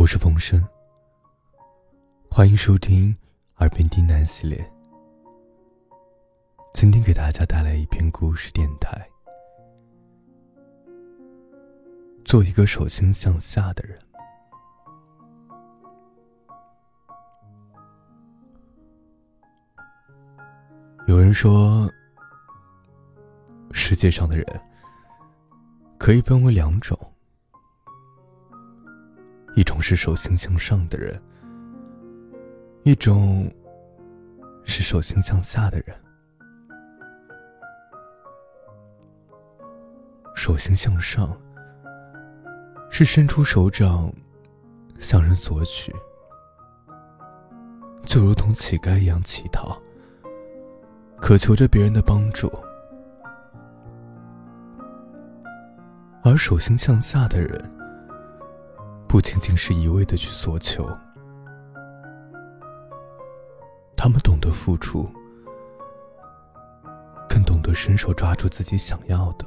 我是风声，欢迎收听《耳边低喃》系列。今天给大家带来一篇故事电台。做一个手心向下的人。有人说，世界上的人可以分为两种。一种是手心向上的人，一种是手心向下的人。手心向上是伸出手掌向人索取，就如同乞丐一样乞讨，渴求着别人的帮助；而手心向下的人。不仅仅是一味的去索求，他们懂得付出，更懂得伸手抓住自己想要的。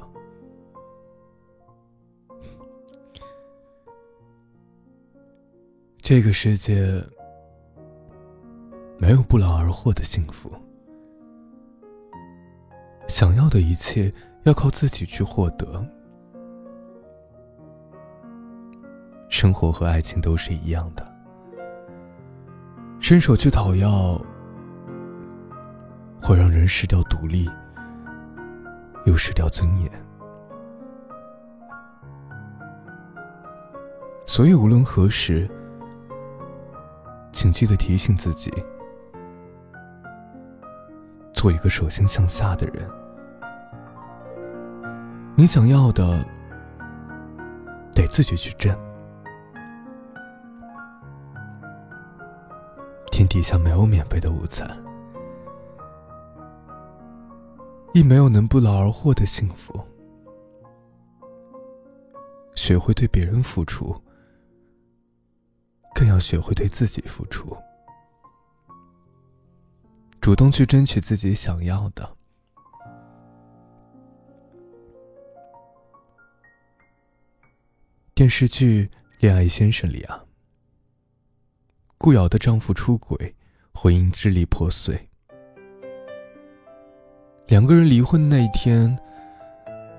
这个世界没有不劳而获的幸福，想要的一切要靠自己去获得。生活和爱情都是一样的，伸手去讨要，会让人失掉独立，又失掉尊严。所以无论何时，请记得提醒自己，做一个手心向下的人。你想要的，得自己去挣。底下没有免费的午餐，亦没有能不劳而获的幸福。学会对别人付出，更要学会对自己付出。主动去争取自己想要的。电视剧《恋爱先生》里啊。顾瑶的丈夫出轨，婚姻支离破碎。两个人离婚那一天，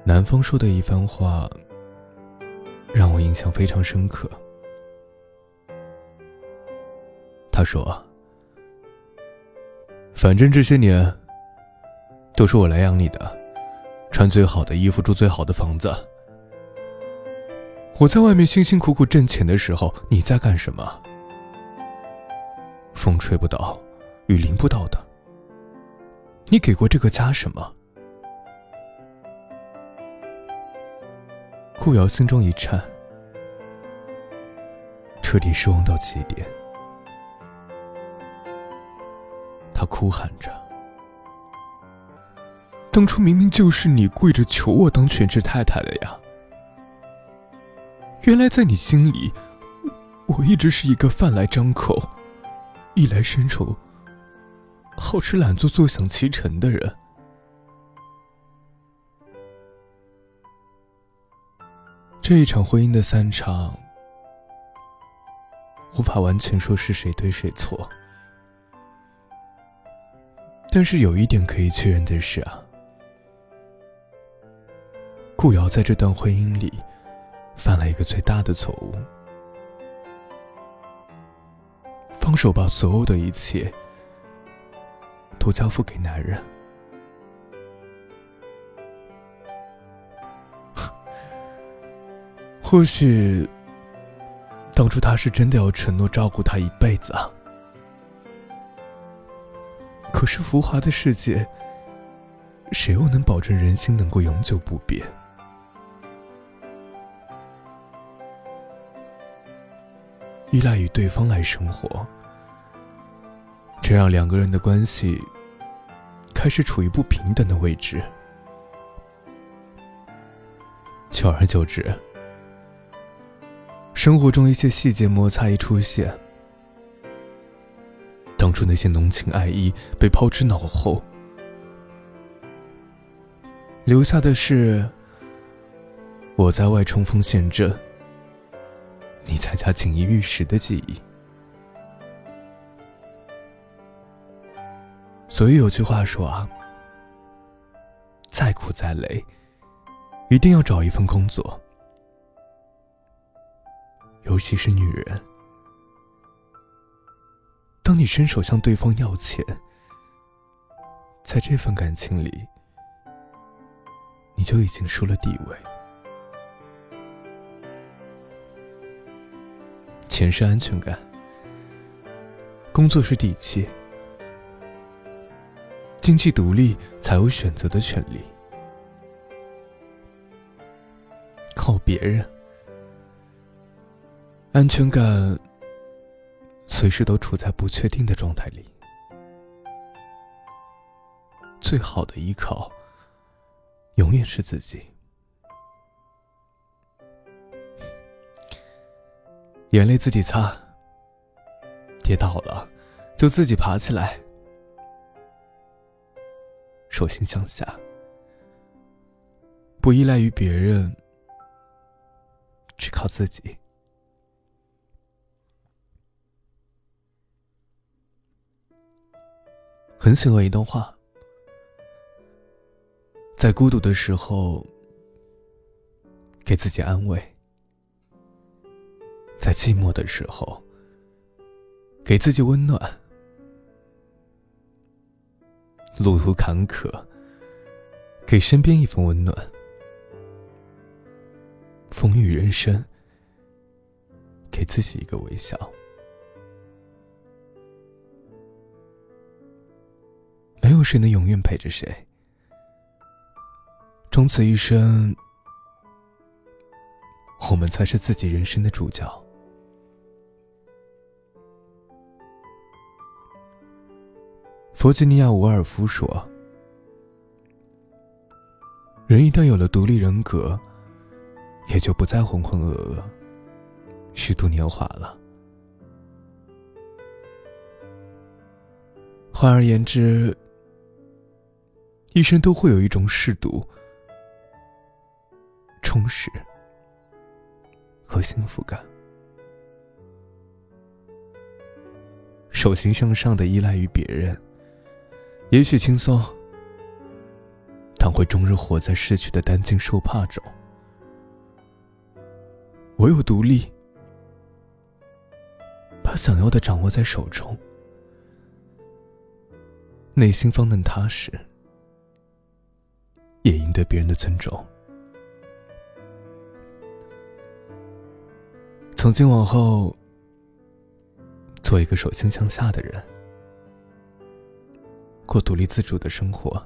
男方说的一番话，让我印象非常深刻。他说：“反正这些年，都是我来养你的，穿最好的衣服，住最好的房子。我在外面辛辛苦苦挣钱的时候，你在干什么？”风吹不倒，雨淋不到的。你给过这个家什么？顾瑶心中一颤，彻底失望到极点。他哭喊着：“当初明明就是你跪着求我当全职太太的呀！原来在你心里，我一直是一个饭来张口。”衣来伸手，好吃懒做、坐享其成的人。这一场婚姻的散场，无法完全说是谁对谁错，但是有一点可以确认的是啊，顾瑶在这段婚姻里犯了一个最大的错误。放手，把所有的一切都交付给男人。或许当初他是真的要承诺照顾她一辈子啊。可是浮华的世界，谁又能保证人心能够永久不变？依赖于对方来生活，这让两个人的关系开始处于不平等的位置。久而久之，生活中一些细节摩擦一出现，当初那些浓情爱意被抛之脑后，留下的是我在外冲锋陷阵。你在家锦衣玉食的记忆。所以有句话说啊，再苦再累，一定要找一份工作，尤其是女人。当你伸手向对方要钱，在这份感情里，你就已经输了地位。钱是安全感，工作是底气，经济独立才有选择的权利。靠别人，安全感随时都处在不确定的状态里。最好的依靠，永远是自己。眼泪自己擦，跌倒了就自己爬起来，手心向下，不依赖于别人，只靠自己。很喜欢一段话：在孤独的时候，给自己安慰。在寂寞的时候，给自己温暖；路途坎坷，给身边一份温暖；风雨人生，给自己一个微笑。没有谁能永远陪着谁，终此一生，我们才是自己人生的主角。弗吉尼亚·伍尔夫说：“人一旦有了独立人格，也就不再浑浑噩噩、虚度年华了。换而言之，一生都会有一种适度、充实和幸福感。手心向上的依赖于别人。”也许轻松，但会终日活在失去的担惊受怕中。唯有独立，把想要的掌握在手中，内心方能踏实，也赢得别人的尊重。从今往后，做一个手心向下的人。过独立自主的生活，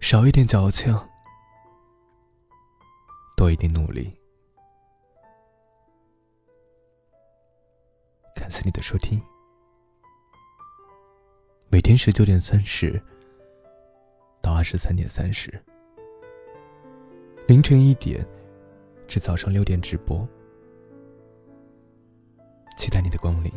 少一点矫情，多一点努力。感谢你的收听，每天十九点三十到二十三点三十，凌晨一点至早上六点直播，期待你的光临。